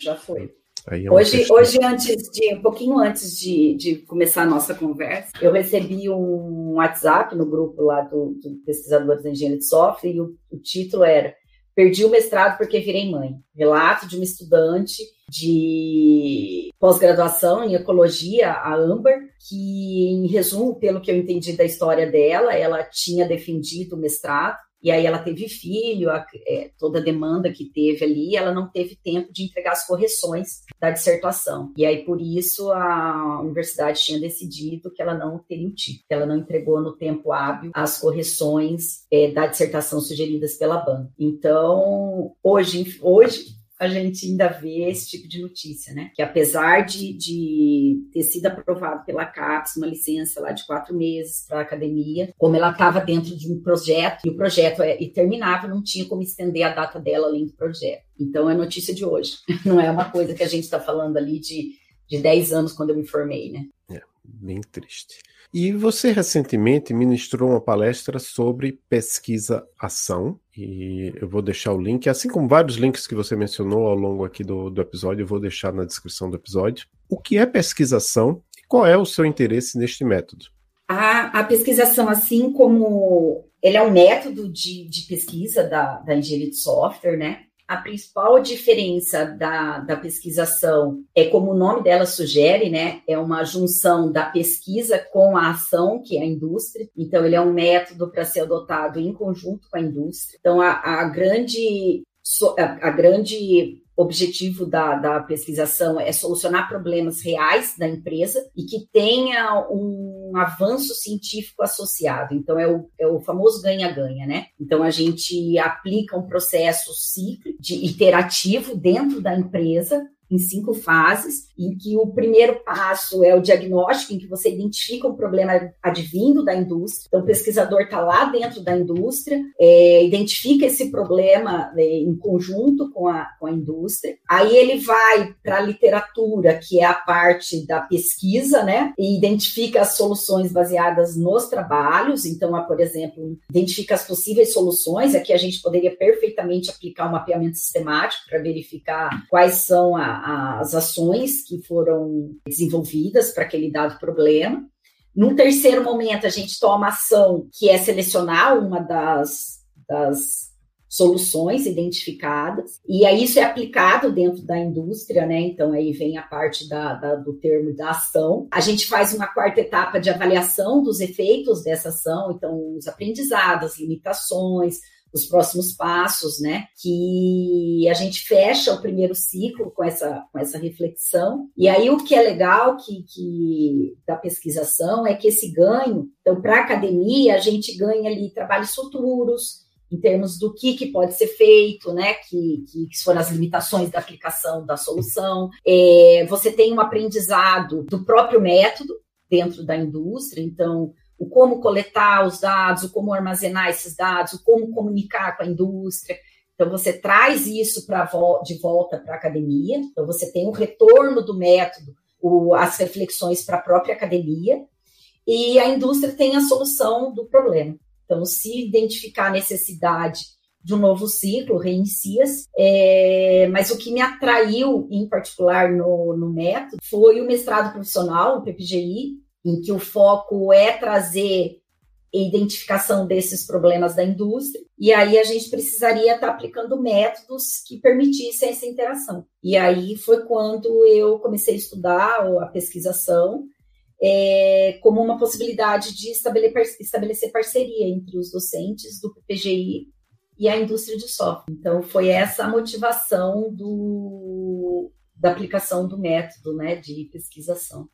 Já foi. É hoje, hoje, antes de, um pouquinho antes de, de, começar a nossa conversa, eu recebi um WhatsApp no grupo lá do, do Pesquisadores da Engenharia de Software e o, o título era Perdi o mestrado porque virei mãe. Relato de uma estudante de pós-graduação em ecologia, a Amber, que, em resumo, pelo que eu entendi da história dela, ela tinha defendido o mestrado e aí ela teve filho, a, é, toda a demanda que teve ali, ela não teve tempo de entregar as correções da dissertação. E aí, por isso, a universidade tinha decidido que ela não teria o título, que ela não entregou no tempo hábil as correções é, da dissertação sugeridas pela banca. Então, hoje, hoje a gente ainda vê esse tipo de notícia, né? Que apesar de, de ter sido aprovado pela CAPES uma licença lá de quatro meses para a academia, como ela estava dentro de um projeto, e o projeto é terminava, não tinha como estender a data dela além do projeto. Então é notícia de hoje, não é uma coisa que a gente está falando ali de, de 10 anos quando eu me formei, né? É, bem triste. E você recentemente ministrou uma palestra sobre pesquisa-ação, e eu vou deixar o link, assim como vários links que você mencionou ao longo aqui do, do episódio, eu vou deixar na descrição do episódio. O que é pesquisação e qual é o seu interesse neste método? A, a pesquisação, assim como ele é um método de, de pesquisa da, da engenharia de software, né? A principal diferença da, da pesquisação é, como o nome dela sugere, né? É uma junção da pesquisa com a ação, que é a indústria. Então, ele é um método para ser adotado em conjunto com a indústria. Então, a, a grande a, a grande objetivo da, da pesquisação é solucionar problemas reais da empresa e que tenha um avanço científico associado. Então, é o, é o famoso ganha-ganha, né? Então, a gente aplica um processo ciclo de iterativo dentro da empresa em cinco fases em que o primeiro passo é o diagnóstico, em que você identifica um problema advindo da indústria. Então, o pesquisador está lá dentro da indústria, é, identifica esse problema é, em conjunto com a, com a indústria. Aí ele vai para a literatura, que é a parte da pesquisa, né? E identifica as soluções baseadas nos trabalhos. Então, por exemplo, identifica as possíveis soluções. Aqui a gente poderia perfeitamente aplicar um mapeamento sistemático para verificar quais são a, a, as ações que foram desenvolvidas para aquele dado problema. Num terceiro momento, a gente toma ação que é selecionar uma das, das soluções identificadas, e aí isso é aplicado dentro da indústria, né? Então aí vem a parte da, da, do termo da ação. A gente faz uma quarta etapa de avaliação dos efeitos dessa ação, então os aprendizados, limitações, os próximos passos, né? Que a gente fecha o primeiro ciclo com essa, com essa reflexão. E aí o que é legal que, que da pesquisação é que esse ganho, então, para a academia, a gente ganha ali trabalhos futuros, em termos do que, que pode ser feito, né? Que, que, que foram as limitações da aplicação da solução. É, você tem um aprendizado do próprio método dentro da indústria, então o como coletar os dados, o como armazenar esses dados, o como comunicar com a indústria. Então, você traz isso pra, de volta para a academia, então, você tem o retorno do método, o, as reflexões para a própria academia, e a indústria tem a solução do problema. Então, se identificar a necessidade de um novo ciclo, reinicia-se. É, mas o que me atraiu, em particular, no, no método, foi o mestrado profissional, o PPGI, em que o foco é trazer identificação desses problemas da indústria, e aí a gente precisaria estar aplicando métodos que permitissem essa interação. E aí foi quando eu comecei a estudar a pesquisação é, como uma possibilidade de estabelecer parceria entre os docentes do PPGI e a indústria de software. Então foi essa a motivação do, da aplicação do método né, de pesquisação.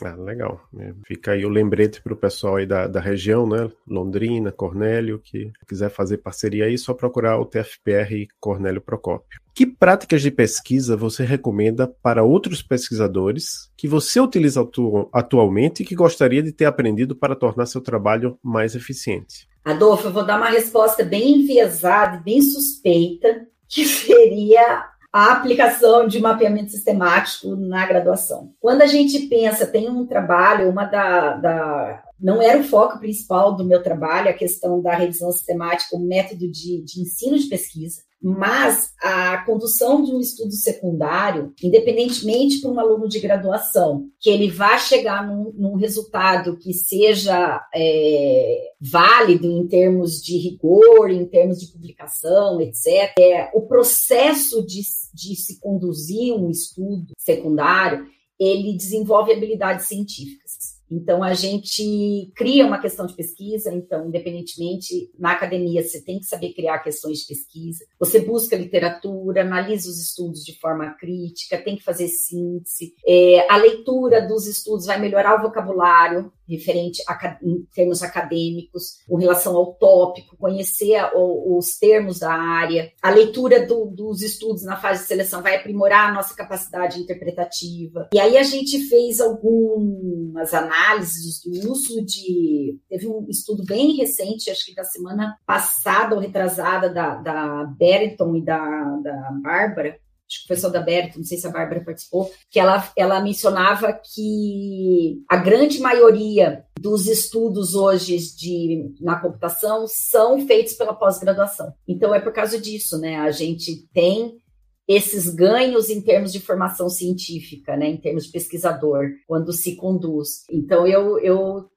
Ah, legal. É, fica aí o lembrete para o pessoal aí da, da região, né? Londrina, Cornélio, que quiser fazer parceria aí, só procurar o TFPR Cornélio Procópio. Que práticas de pesquisa você recomenda para outros pesquisadores que você utiliza atu atualmente e que gostaria de ter aprendido para tornar seu trabalho mais eficiente? Adolfo, eu vou dar uma resposta bem enviesada, bem suspeita, que seria a aplicação de mapeamento sistemático na graduação. Quando a gente pensa, tem um trabalho, uma da, da não era o foco principal do meu trabalho, a questão da revisão sistemática como método de, de ensino de pesquisa, mas a condução de um estudo secundário, independentemente para um aluno de graduação, que ele vá chegar num, num resultado que seja é, válido em termos de rigor, em termos de publicação, etc., é, o processo de, de se conduzir um estudo secundário, ele desenvolve habilidades científicas. Então, a gente cria uma questão de pesquisa, então, independentemente, na academia, você tem que saber criar questões de pesquisa, você busca literatura, analisa os estudos de forma crítica, tem que fazer síntese, é, a leitura dos estudos vai melhorar o vocabulário, referente a, em termos acadêmicos, com relação ao tópico, conhecer a, os termos da área, a leitura do, dos estudos na fase de seleção vai aprimorar a nossa capacidade interpretativa. E aí a gente fez algumas análises do uso de. Teve um estudo bem recente, acho que da semana passada ou retrasada, da, da Berton e da, da Bárbara, acho que foi só da Berto, não sei se a Bárbara participou, que ela, ela mencionava que a grande maioria dos estudos hoje de, na computação são feitos pela pós-graduação. Então é por causa disso, né? A gente tem esses ganhos em termos de formação científica, né, em termos de pesquisador, quando se conduz. Então, eu, eu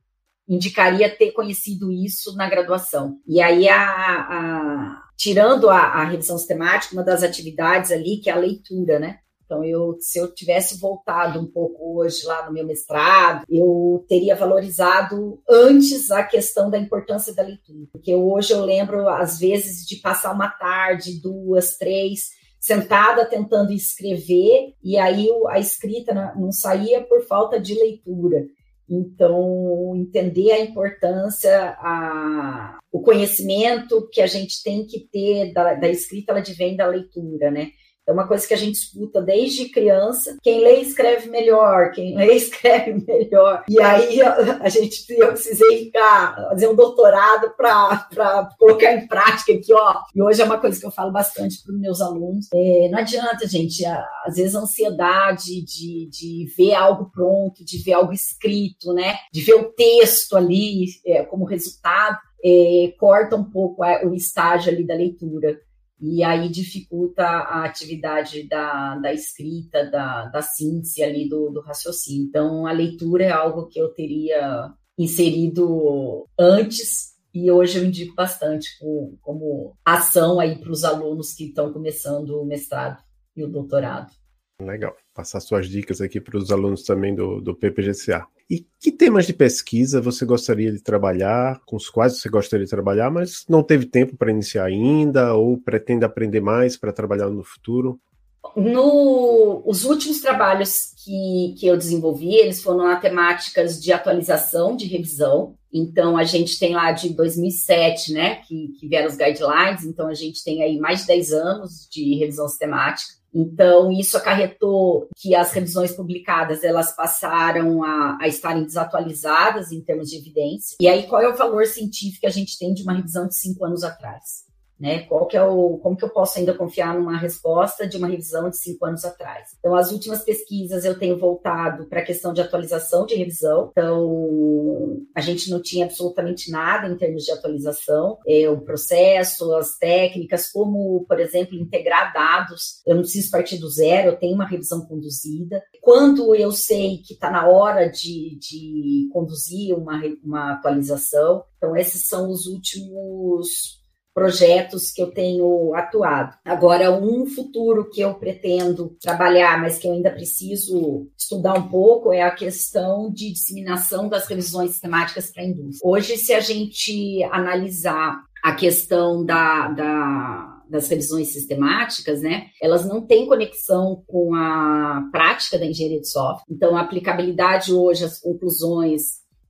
indicaria ter conhecido isso na graduação. E aí, a, a tirando a, a, revisão sistemática, uma das atividades ali, que é a leitura, né? Então, eu, se eu tivesse voltado um pouco hoje lá no meu mestrado, eu teria valorizado antes a questão da importância da leitura. Porque hoje eu lembro, às vezes, de passar uma tarde, duas, três, sentada tentando escrever, e aí a escrita não saía por falta de leitura. Então, entender a importância, a, o conhecimento que a gente tem que ter da, da escrita, ela advém da leitura, né? É uma coisa que a gente escuta desde criança. Quem lê escreve melhor, quem lê escreve melhor. E aí a, gente eu precisei ficar fazer um doutorado para colocar em prática aqui, ó. E hoje é uma coisa que eu falo bastante para os meus alunos. É, não adianta, gente, às vezes a ansiedade de, de ver algo pronto, de ver algo escrito, né? De ver o texto ali é, como resultado, é, corta um pouco o estágio ali da leitura e aí dificulta a atividade da, da escrita, da, da síntese ali do, do raciocínio. Então, a leitura é algo que eu teria inserido antes e hoje eu indico bastante como, como ação aí para os alunos que estão começando o mestrado e o doutorado. Legal. Passar suas dicas aqui para os alunos também do, do PPGCA. E que temas de pesquisa você gostaria de trabalhar, com os quais você gostaria de trabalhar, mas não teve tempo para iniciar ainda, ou pretende aprender mais para trabalhar no futuro? No, os últimos trabalhos que, que eu desenvolvi, eles foram na temáticas de atualização, de revisão. Então, a gente tem lá de 2007, né, que, que vieram os guidelines. Então, a gente tem aí mais de 10 anos de revisão sistemática. Então, isso acarretou que as revisões publicadas elas passaram a, a, estarem desatualizadas em termos de evidência. E aí, qual é o valor científico que a gente tem de uma revisão de cinco anos atrás? Né? Qual que é o, como que eu posso ainda confiar numa resposta de uma revisão de cinco anos atrás? Então, as últimas pesquisas eu tenho voltado para a questão de atualização de revisão. Então, a gente não tinha absolutamente nada em termos de atualização, é, o processo, as técnicas, como, por exemplo, integrar dados. Eu não preciso partir do zero, eu tenho uma revisão conduzida. Quando eu sei que está na hora de, de conduzir uma, uma atualização, então, esses são os últimos projetos que eu tenho atuado. Agora, um futuro que eu pretendo trabalhar, mas que eu ainda preciso estudar um pouco, é a questão de disseminação das revisões sistemáticas para a indústria. Hoje, se a gente analisar a questão da, da, das revisões sistemáticas, né? Elas não têm conexão com a prática da engenharia de software. Então, a aplicabilidade hoje, as conclusões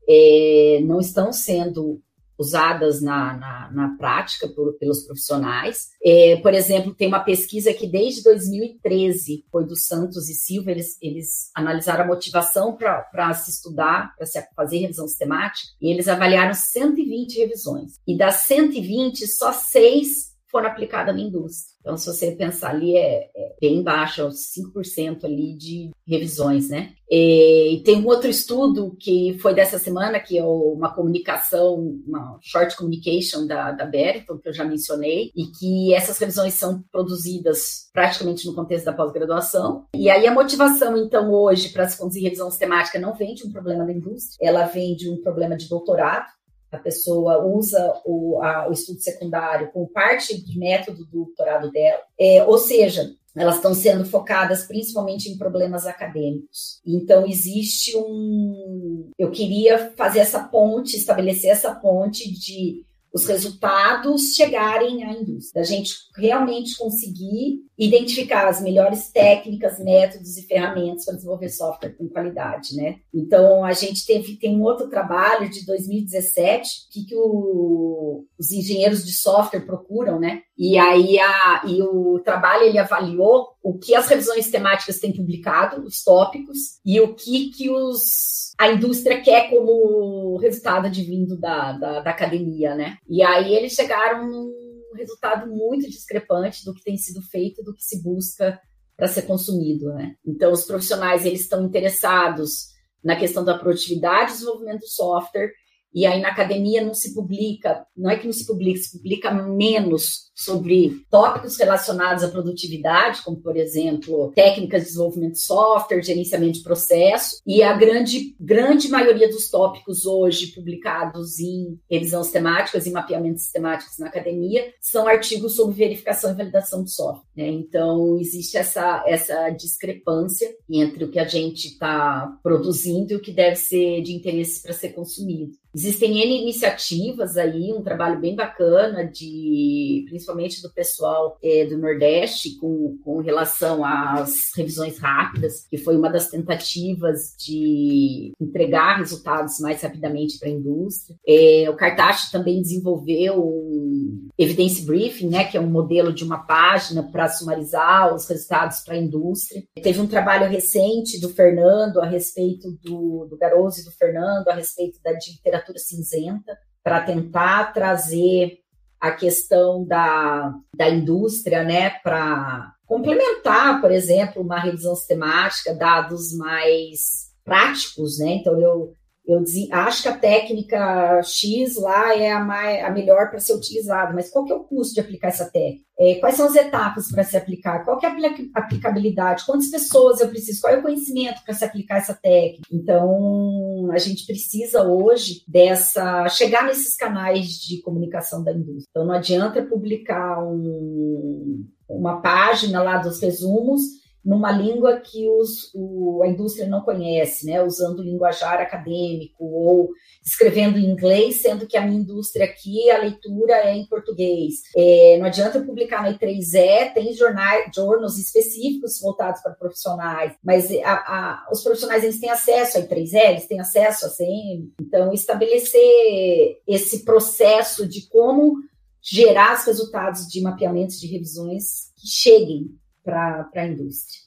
é, não estão sendo usadas na, na, na prática por, pelos profissionais. É, por exemplo, tem uma pesquisa que desde 2013 foi do Santos e Silva, eles, eles analisaram a motivação para se estudar, para se fazer revisão sistemática, e eles avaliaram 120 revisões. E das 120, só seis foram aplicadas na indústria. Então, se você pensar ali, é, é bem baixo, é 5% ali de revisões, né? E, e, tem um outro estudo que foi dessa semana, que é uma comunicação, uma short communication da, da Beriton, que eu já mencionei, e que essas revisões são produzidas praticamente no contexto da pós-graduação. E aí a motivação, então, hoje, para se conduzir revisão sistemática não vem de um problema da indústria, ela vem de um problema de doutorado, a pessoa usa o, a, o estudo secundário como parte de método do doutorado dela, é, ou seja, elas estão sendo focadas principalmente em problemas acadêmicos. Então, existe um. Eu queria fazer essa ponte, estabelecer essa ponte de os resultados chegarem à indústria, a gente realmente conseguir identificar as melhores técnicas, métodos e ferramentas para desenvolver software com qualidade, né? Então a gente teve tem um outro trabalho de 2017 que, que o, os engenheiros de software procuram, né? E aí a, e o trabalho ele avaliou o que as revisões temáticas têm publicado, os tópicos e o que que os a indústria quer como resultado advindo da, da, da academia, né? E aí eles chegaram num resultado muito discrepante do que tem sido feito, do que se busca para ser consumido, né? Então os profissionais eles estão interessados na questão da produtividade e desenvolvimento do software e aí na academia não se publica, não é que não se publica, se publica menos sobre tópicos relacionados à produtividade, como por exemplo, técnicas de desenvolvimento de software, gerenciamento de processo, e a grande grande maioria dos tópicos hoje publicados em revisões temáticas e mapeamentos sistemáticos na academia são artigos sobre verificação e validação de software. Né? Então existe essa essa discrepância entre o que a gente está produzindo e o que deve ser de interesse para ser consumido. Existem N iniciativas aí, um trabalho bem bacana, de principalmente do pessoal é, do Nordeste, com, com relação às revisões rápidas, que foi uma das tentativas de entregar resultados mais rapidamente para a indústria. É, o Cartacho também desenvolveu um Evidence Briefing, né, que é um modelo de uma página para sumarizar os resultados para a indústria. Teve um trabalho recente do Fernando a respeito do, do Garoso e do Fernando a respeito da literatura cinzenta, para tentar trazer a questão da, da indústria, né, para complementar, por exemplo, uma revisão sistemática, dados mais práticos, né? Então eu eu acho que a técnica X lá é a, mais, a melhor para ser utilizada, mas qual que é o custo de aplicar essa técnica? É, quais são as etapas para se aplicar? Qual que é a aplicabilidade? Quantas pessoas eu preciso? Qual é o conhecimento para se aplicar essa técnica? Então, a gente precisa hoje dessa chegar nesses canais de comunicação da indústria. Então, não adianta publicar um, uma página lá dos resumos numa língua que os, o, a indústria não conhece, né? usando linguajar acadêmico ou escrevendo em inglês, sendo que a minha indústria aqui, a leitura é em português. É, não adianta eu publicar na I3E, tem jornais, jornals específicos voltados para profissionais, mas a, a, os profissionais eles têm acesso a I3E, eles têm acesso a CM, então estabelecer esse processo de como gerar os resultados de mapeamentos de revisões que cheguem para a indústria.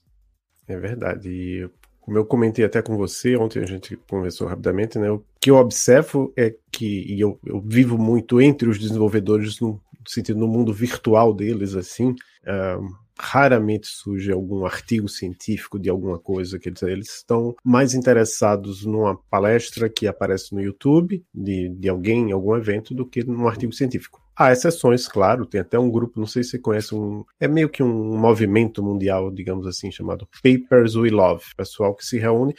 É verdade. E como eu comentei até com você, ontem a gente conversou rapidamente, né? O que eu observo é que, e eu, eu vivo muito entre os desenvolvedores no sentido no mundo virtual deles, assim, uh, raramente surge algum artigo científico de alguma coisa que eles, eles estão mais interessados numa palestra que aparece no YouTube de, de alguém em algum evento do que num artigo científico. Há exceções, claro, tem até um grupo, não sei se você conhece, um, é meio que um movimento mundial, digamos assim, chamado Papers We Love, pessoal que se reúne.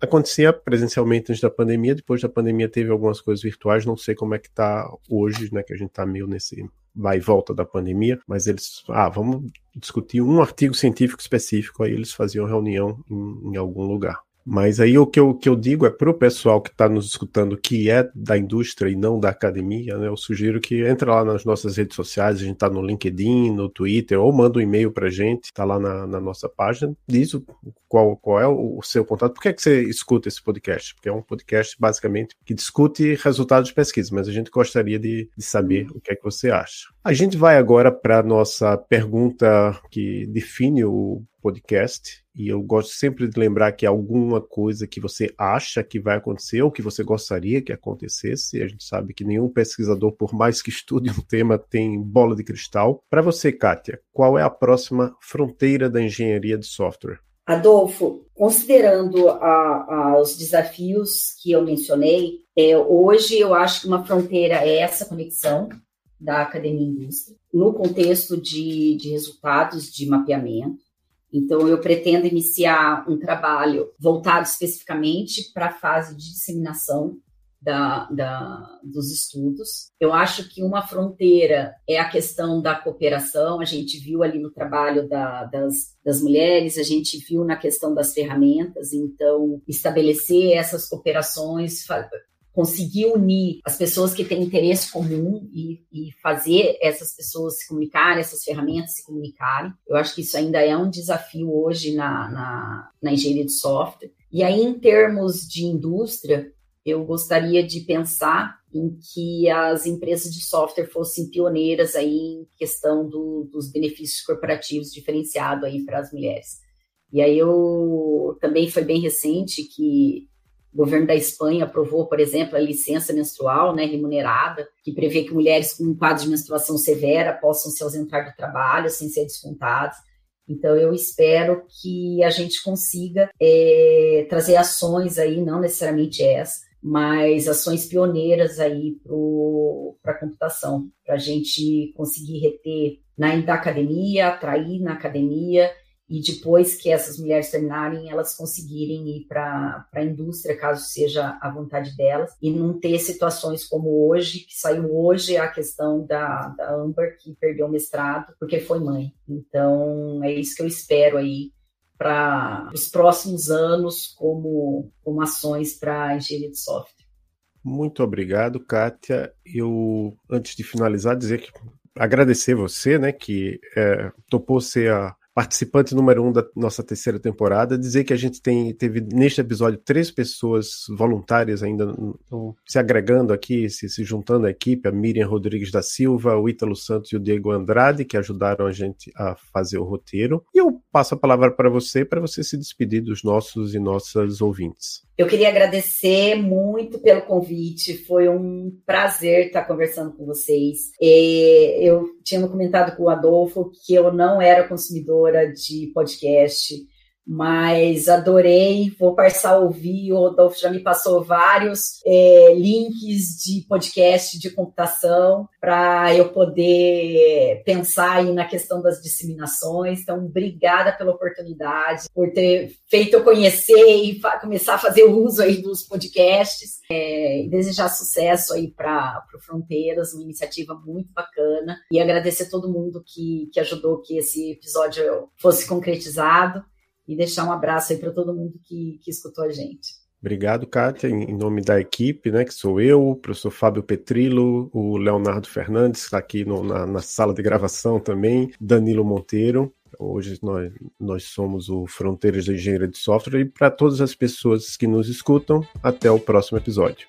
Acontecia presencialmente antes da pandemia, depois da pandemia teve algumas coisas virtuais, não sei como é que está hoje, né, que a gente está meio nesse vai e volta da pandemia, mas eles, ah, vamos discutir um artigo científico específico, aí eles faziam reunião em, em algum lugar. Mas aí o que eu, que eu digo é para o pessoal que está nos escutando que é da indústria e não da academia, né? Eu sugiro que entre lá nas nossas redes sociais, a gente está no LinkedIn, no Twitter, ou manda um e-mail para a gente, está lá na, na, nossa página, diz o, qual, qual é o, o, seu contato. Por que, é que você escuta esse podcast? Porque é um podcast basicamente que discute resultados de pesquisa, mas a gente gostaria de, de saber o que é que você acha. A gente vai agora para a nossa pergunta que define o podcast e eu gosto sempre de lembrar que alguma coisa que você acha que vai acontecer ou que você gostaria que acontecesse. A gente sabe que nenhum pesquisador, por mais que estude um tema, tem bola de cristal. Para você, Kátia, qual é a próxima fronteira da engenharia de software? Adolfo, considerando a, a, os desafios que eu mencionei, é, hoje eu acho que uma fronteira é essa conexão da academia e indústria, no contexto de, de resultados de mapeamento. Então, eu pretendo iniciar um trabalho voltado especificamente para a fase de disseminação da, da, dos estudos. Eu acho que uma fronteira é a questão da cooperação, a gente viu ali no trabalho da, das, das mulheres, a gente viu na questão das ferramentas, então, estabelecer essas cooperações, conseguir unir as pessoas que têm interesse comum e, e, fazer essas pessoas se comunicarem, essas ferramentas se comunicarem. Eu acho que isso ainda é um desafio hoje na, na, na engenharia de software. E aí, em termos de indústria, eu gostaria de pensar em que as empresas de software fossem pioneiras aí em questão do, dos benefícios corporativos diferenciados aí para as mulheres. E aí eu também foi bem recente que o governo da Espanha aprovou, por exemplo, a licença menstrual né, remunerada, que prevê que mulheres com um quadro de menstruação severa possam se ausentar do trabalho sem ser descontadas. Então, eu espero que a gente consiga é, trazer ações aí, não necessariamente essa, mas ações pioneiras aí para a computação, para a gente conseguir reter na academia, atrair na academia e depois que essas mulheres terminarem, elas conseguirem ir para a indústria, caso seja a vontade delas, e não ter situações como hoje, que saiu hoje a questão da, da Amber, que perdeu o mestrado porque foi mãe. Então, é isso que eu espero aí para os próximos anos como, como ações para engenharia de software. Muito obrigado, Kátia. Eu, antes de finalizar, dizer que agradecer você, né, que é, topou ser a participante número um da nossa terceira temporada, dizer que a gente tem, teve neste episódio três pessoas voluntárias ainda se agregando aqui, se, se juntando à equipe, a Miriam Rodrigues da Silva, o Ítalo Santos e o Diego Andrade, que ajudaram a gente a fazer o roteiro. E eu passo a palavra para você, para você se despedir dos nossos e nossas ouvintes. Eu queria agradecer muito pelo convite, foi um prazer estar conversando com vocês. Eu tinha comentado com o Adolfo que eu não era consumidora de podcast, mas adorei, vou passar a ouvir, o Rodolfo já me passou vários é, links de podcast de computação para eu poder pensar aí na questão das disseminações, então obrigada pela oportunidade, por ter feito eu conhecer e começar a fazer uso aí dos podcasts, é, desejar sucesso aí para o Fronteiras, uma iniciativa muito bacana, e agradecer a todo mundo que, que ajudou que esse episódio fosse concretizado, e deixar um abraço aí para todo mundo que, que escutou a gente. Obrigado, Kátia, em nome da equipe, né, que sou eu, o professor Fábio Petrilo, o Leonardo Fernandes, está aqui no, na, na, sala de gravação também, Danilo Monteiro. Hoje nós, nós somos o Fronteiras da Engenharia de Software e para todas as pessoas que nos escutam, até o próximo episódio.